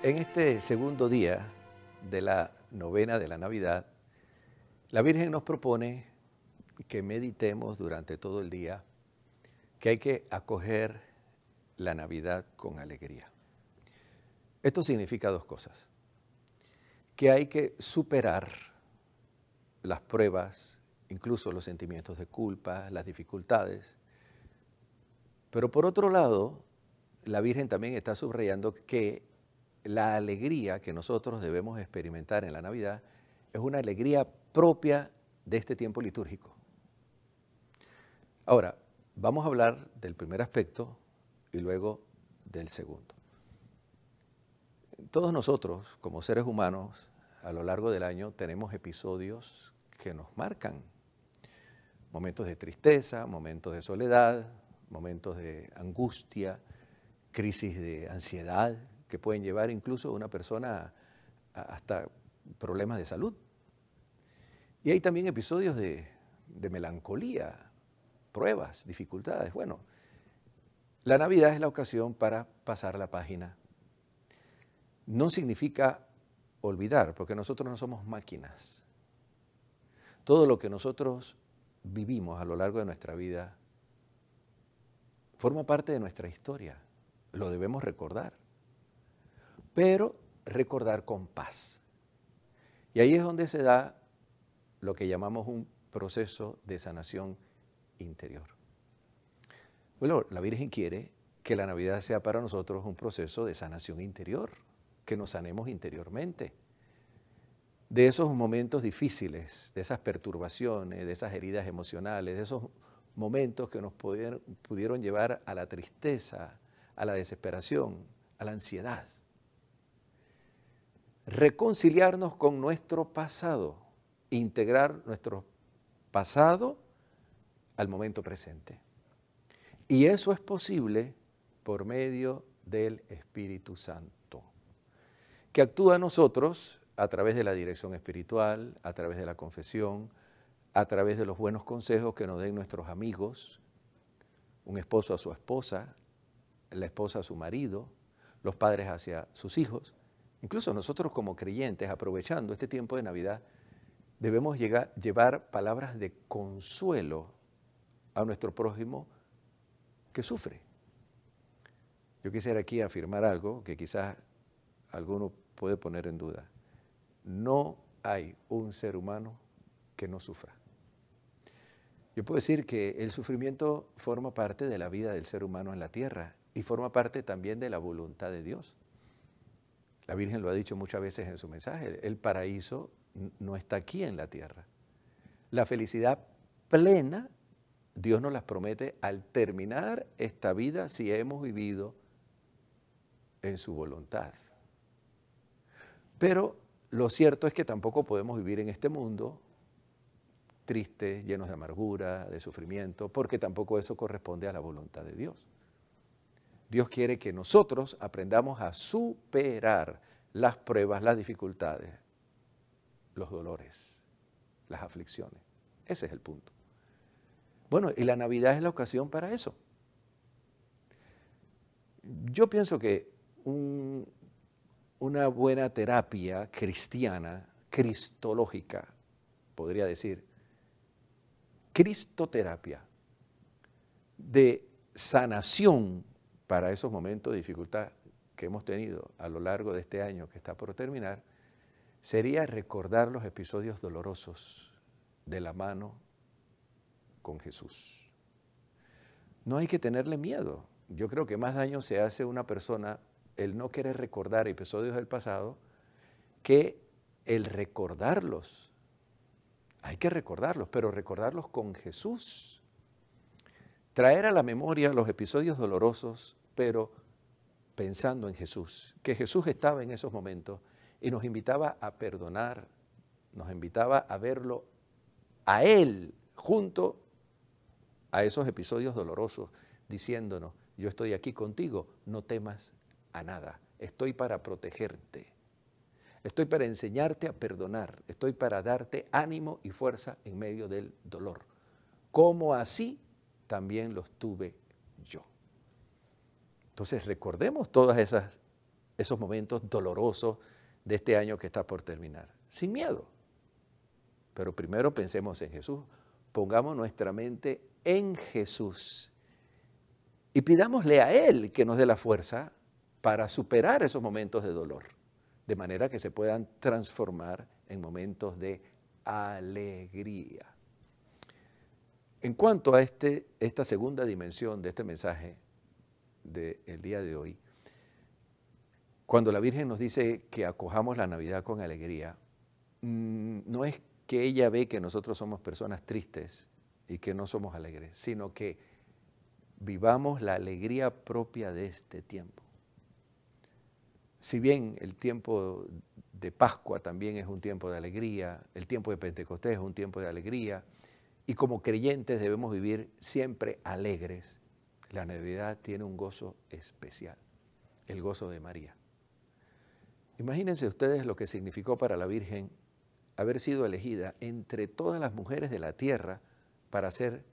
En este segundo día de la novena de la Navidad, la Virgen nos propone que meditemos durante todo el día que hay que acoger la Navidad con alegría. Esto significa dos cosas. Que hay que superar las pruebas, incluso los sentimientos de culpa, las dificultades. Pero por otro lado, la Virgen también está subrayando que la alegría que nosotros debemos experimentar en la Navidad es una alegría propia de este tiempo litúrgico. Ahora, vamos a hablar del primer aspecto y luego del segundo. Todos nosotros, como seres humanos, a lo largo del año tenemos episodios que nos marcan. Momentos de tristeza, momentos de soledad, momentos de angustia, crisis de ansiedad, que pueden llevar incluso a una persona hasta problemas de salud. Y hay también episodios de, melancolía, pruebas, dificultades. Bueno, la Navidad es la ocasión para pasar la página. No significa olvidar, porque nosotros no somos máquinas. Todo lo que nosotros vivimos a lo largo de nuestra vida forma parte de nuestra historia. Lo debemos recordar pero recordar con paz. Y ahí es donde se da lo que llamamos un proceso de sanación interior. Bueno, la Virgen quiere que la Navidad sea para nosotros un proceso de sanación interior, que nos sanemos interiormente de esos momentos difíciles, de esas perturbaciones, de esas heridas emocionales, de esos momentos que nos pudieron, pudieron llevar a la tristeza, a la desesperación, a la ansiedad reconciliarnos con nuestro pasado, integrar nuestro pasado al momento presente. Y eso es posible por medio del Espíritu Santo, que actúa a nosotros a través de la dirección espiritual, a través de la confesión, a través de los buenos consejos que nos den nuestros amigos, un esposo a su esposa, la esposa a su marido, los padres hacia sus hijos, Incluso nosotros como creyentes, aprovechando este tiempo de Navidad, debemos llevar palabras de consuelo a nuestro prójimo que sufre. Yo quisiera aquí afirmar algo que quizás alguno puede poner en duda. No hay un ser humano que no sufra. Yo puedo decir que el sufrimiento forma parte de la vida del ser humano en la tierra y forma parte también de la voluntad de Dios. La Virgen lo ha dicho muchas veces en su mensaje, el paraíso no está aquí en la tierra. La felicidad plena, Dios nos las promete al terminar esta vida si hemos vivido en su voluntad. Pero lo cierto es que tampoco podemos vivir en este mundo tristes, llenos de amargura, de sufrimiento, porque tampoco eso corresponde a la voluntad de Dios. Dios quiere que nosotros aprendamos a superar las pruebas, las dificultades, los dolores, las aflicciones. Ese es el punto. Bueno, y la Navidad es la ocasión para eso. Yo pienso que una buena terapia cristiana, cristológica, podría decir, cristoterapia, de sanación para esos momentos de dificultad que hemos tenido a lo largo de este año que está por terminar, sería recordar los episodios dolorosos de la mano con Jesús. No hay que tenerle miedo. Yo creo que más daño se hace a una persona el no querer recordar episodios del pasado que el recordarlos. Hay que recordarlos, pero recordarlos con Jesús traer a la memoria los episodios dolorosos, pero pensando en Jesús, que Jesús estaba en esos momentos y nos invitaba a perdonar, nos invitaba a verlo a Él junto a esos episodios dolorosos, diciéndonos, yo estoy aquí contigo, no temas a nada, estoy para protegerte, estoy para enseñarte a perdonar, estoy para darte ánimo y fuerza en medio del dolor. ¿Cómo así también los tuve yo. Entonces recordemos esas esos momentos dolorosos de este año que está por terminar. Sin miedo. Pero primero pensemos en Jesús. Pongamos nuestra mente en Jesús. Y pidámosle a Él que nos dé la fuerza para superar esos momentos de dolor. De manera que se puedan transformar en momentos de alegría. En cuanto a este, esta segunda dimensión de este mensaje del día de hoy, cuando la Virgen nos dice que acojamos la Navidad con alegría, mm, no es que ella ve que nosotros somos personas tristes y que no somos alegres, sino que vivamos la alegría propia de este tiempo. Si bien el tiempo de Pascua también es un tiempo de alegría, el tiempo de Pentecostés es un tiempo de alegría, y como creyentes debemos vivir siempre alegres, la Navidad tiene un gozo especial, el gozo de María. Imagínense ustedes lo que significó para la Virgen haber sido elegida entre todas las mujeres de la tierra para ser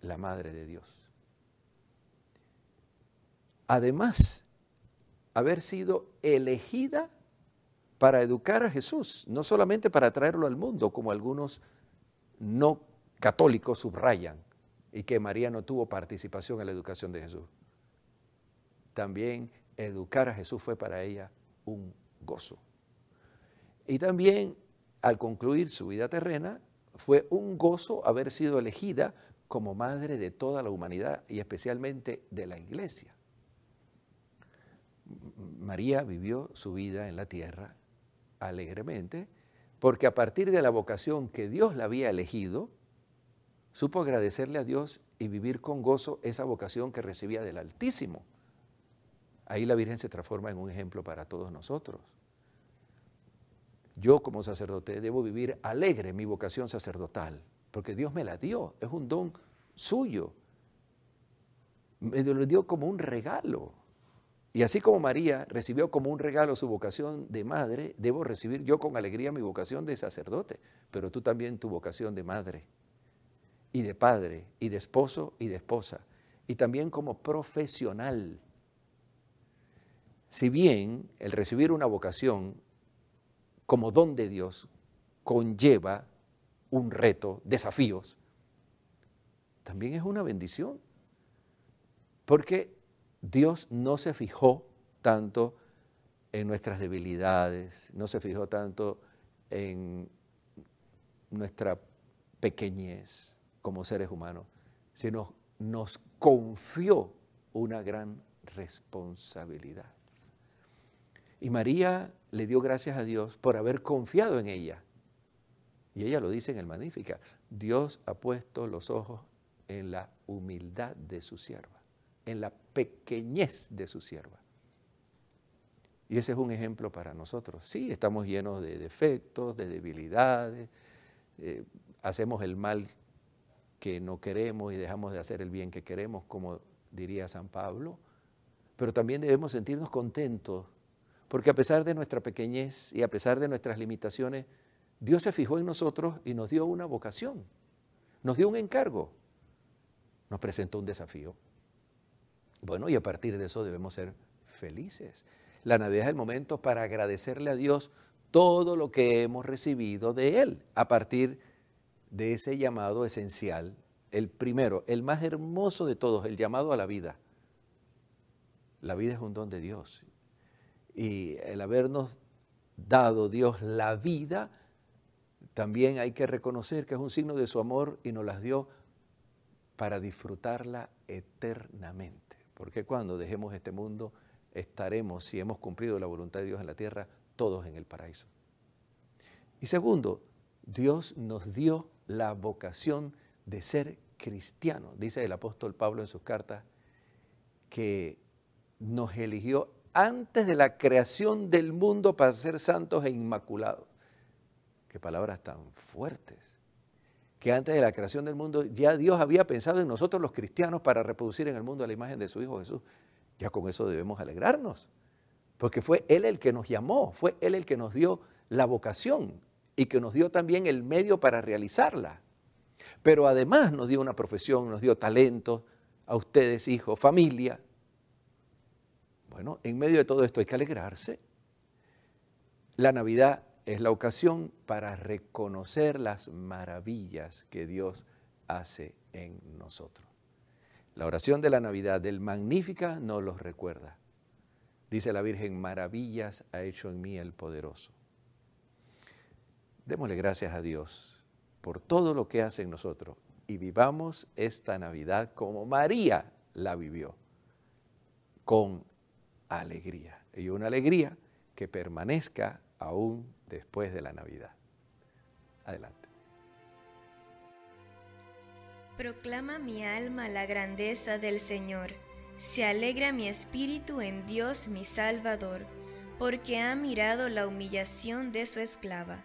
la Madre de Dios. Además, haber sido elegida para educar a Jesús, no solamente para traerlo al mundo, como algunos no católicos subrayan, y que María no tuvo participación en la educación de Jesús. También educar a Jesús fue para ella un gozo. Y también al concluir su vida terrena, fue un gozo haber sido elegida como madre de toda la humanidad y especialmente de la iglesia. María vivió su vida en la tierra alegremente porque a partir de la vocación que Dios la había elegido, supo agradecerle a Dios y vivir con gozo esa vocación que recibía del Altísimo. Ahí la Virgen se transforma en un ejemplo para todos nosotros. Yo como sacerdote debo vivir alegre mi vocación sacerdotal, porque Dios me la dio, es un don suyo. Me lo dio como un regalo. Y así como María recibió como un regalo su vocación de madre, debo recibir yo con alegría mi vocación de sacerdote, pero tú también tu vocación de madre y de padre y de esposo y de esposa, y también como profesional. Si bien el recibir una vocación como don de Dios conlleva un reto, desafíos, también es una bendición, porque Dios no se fijó tanto en nuestras debilidades, no se fijó tanto en nuestra pequeñez como seres humanos, sino nos confió una gran responsabilidad. Y María le dio gracias a Dios por haber confiado en ella. Y ella lo dice en el Magnífica, Dios ha puesto los ojos en la humildad de su sierva, en la pequeñez de su sierva. Y ese es un ejemplo para nosotros. Sí, estamos llenos de defectos, de debilidades, eh, hacemos el mal que no queremos y dejamos de hacer el bien que queremos, como diría San Pablo, pero también debemos sentirnos contentos porque a pesar de nuestra pequeñez y a pesar de nuestras limitaciones, Dios se fijó en nosotros y nos dio una vocación, nos dio un encargo, nos presentó un desafío. Bueno, y a partir de eso debemos ser felices. La Navidad es el momento para agradecerle a Dios todo lo que hemos recibido de Él a partir de ese llamado esencial, el primero, el más hermoso de todos, el llamado a la vida. La vida es un don de Dios y el habernos dado Dios la vida, también hay que reconocer que es un signo de su amor y nos las dio para disfrutarla eternamente. Porque cuando dejemos este mundo estaremos, si hemos cumplido la voluntad de Dios en la tierra, todos en el paraíso. Y segundo, Dios nos dio la vocación de ser cristiano. Dice el apóstol Pablo en sus cartas que nos eligió antes de la creación del mundo para ser santos e inmaculados. Qué palabras tan fuertes. Que antes de la creación del mundo ya Dios había pensado en nosotros los cristianos para reproducir en el mundo la imagen de su Hijo Jesús. Ya con eso debemos alegrarnos. Porque fue Él el que nos llamó, fue Él el que nos dio la vocación y que nos dio también el medio para realizarla. Pero además nos dio una profesión, nos dio talento a ustedes, hijos, familia, Bueno, en medio de todo esto hay que alegrarse. La Navidad es la ocasión para reconocer las maravillas que Dios hace en nosotros. La oración de la Navidad del Magnífica nos los recuerda. Dice la Virgen, maravillas ha hecho en mí el poderoso. Démosle gracias a Dios por todo lo que hace en nosotros y vivamos esta Navidad como María la vivió, con alegría. Y una alegría que permanezca aún después de la Navidad. Adelante. Proclama mi alma la grandeza del Señor. Se alegra mi espíritu en Dios mi Salvador, porque ha mirado la humillación de su esclava.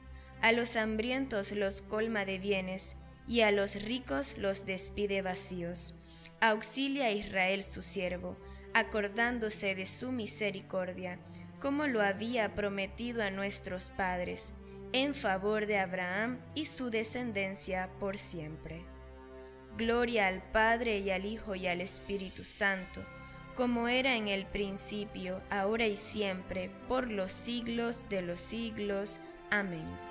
a los hambrientos los colma de bienes, y a los ricos los despide vacíos. Auxilia a Israel su siervo, acordándose de su misericordia, como lo había prometido a nuestros padres, en favor de Abraham y su descendencia por siempre. Gloria al Padre y al Hijo y al Espíritu Santo, como era en el principio, ahora y siempre, por los siglos de los siglos. Amén.